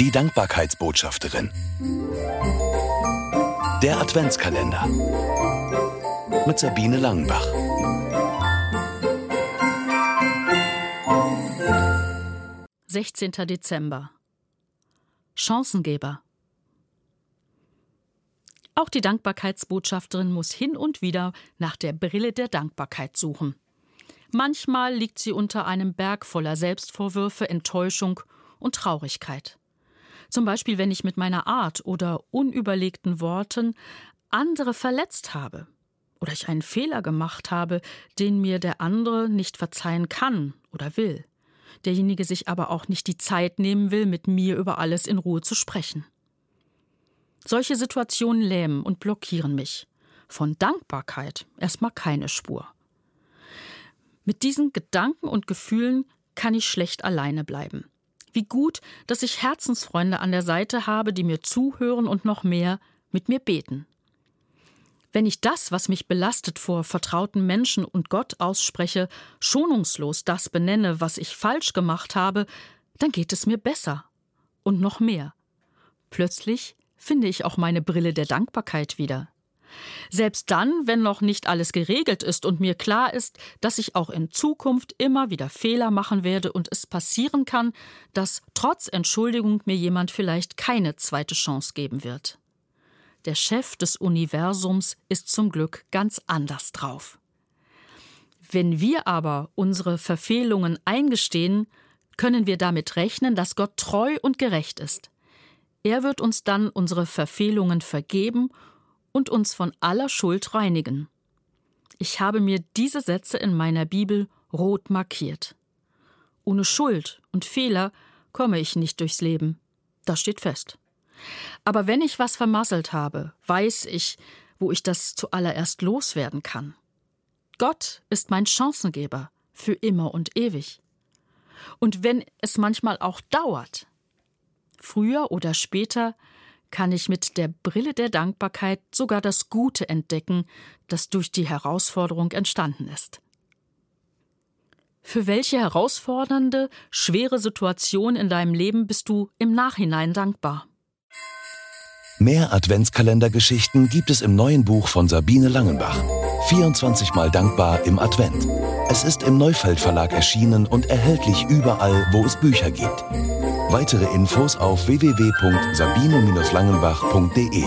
Die Dankbarkeitsbotschafterin. Der Adventskalender. Mit Sabine Langenbach. Sechzehnter Dezember. Chancengeber. Auch die Dankbarkeitsbotschafterin muss hin und wieder nach der Brille der Dankbarkeit suchen. Manchmal liegt sie unter einem Berg voller Selbstvorwürfe, Enttäuschung und Traurigkeit. Zum Beispiel, wenn ich mit meiner Art oder unüberlegten Worten andere verletzt habe oder ich einen Fehler gemacht habe, den mir der andere nicht verzeihen kann oder will, derjenige sich aber auch nicht die Zeit nehmen will, mit mir über alles in Ruhe zu sprechen. Solche Situationen lähmen und blockieren mich. Von Dankbarkeit erstmal keine Spur. Mit diesen Gedanken und Gefühlen kann ich schlecht alleine bleiben. Wie gut, dass ich Herzensfreunde an der Seite habe, die mir zuhören und noch mehr mit mir beten. Wenn ich das, was mich belastet, vor vertrauten Menschen und Gott ausspreche, schonungslos das benenne, was ich falsch gemacht habe, dann geht es mir besser. Und noch mehr. Plötzlich finde ich auch meine Brille der Dankbarkeit wieder. Selbst dann, wenn noch nicht alles geregelt ist und mir klar ist, dass ich auch in Zukunft immer wieder Fehler machen werde und es passieren kann, dass trotz Entschuldigung mir jemand vielleicht keine zweite Chance geben wird. Der Chef des Universums ist zum Glück ganz anders drauf. Wenn wir aber unsere Verfehlungen eingestehen, können wir damit rechnen, dass Gott treu und gerecht ist. Er wird uns dann unsere Verfehlungen vergeben und uns von aller Schuld reinigen. Ich habe mir diese Sätze in meiner Bibel rot markiert. Ohne Schuld und Fehler komme ich nicht durchs Leben. Das steht fest. Aber wenn ich was vermasselt habe, weiß ich, wo ich das zuallererst loswerden kann. Gott ist mein Chancengeber für immer und ewig. Und wenn es manchmal auch dauert, früher oder später kann ich mit der Brille der Dankbarkeit sogar das Gute entdecken, das durch die Herausforderung entstanden ist. Für welche herausfordernde, schwere Situation in deinem Leben bist du im Nachhinein dankbar? Mehr Adventskalendergeschichten gibt es im neuen Buch von Sabine Langenbach. 24 Mal dankbar im Advent. Es ist im Neufeld Verlag erschienen und erhältlich überall, wo es Bücher gibt. Weitere Infos auf www.sabine-langenbach.de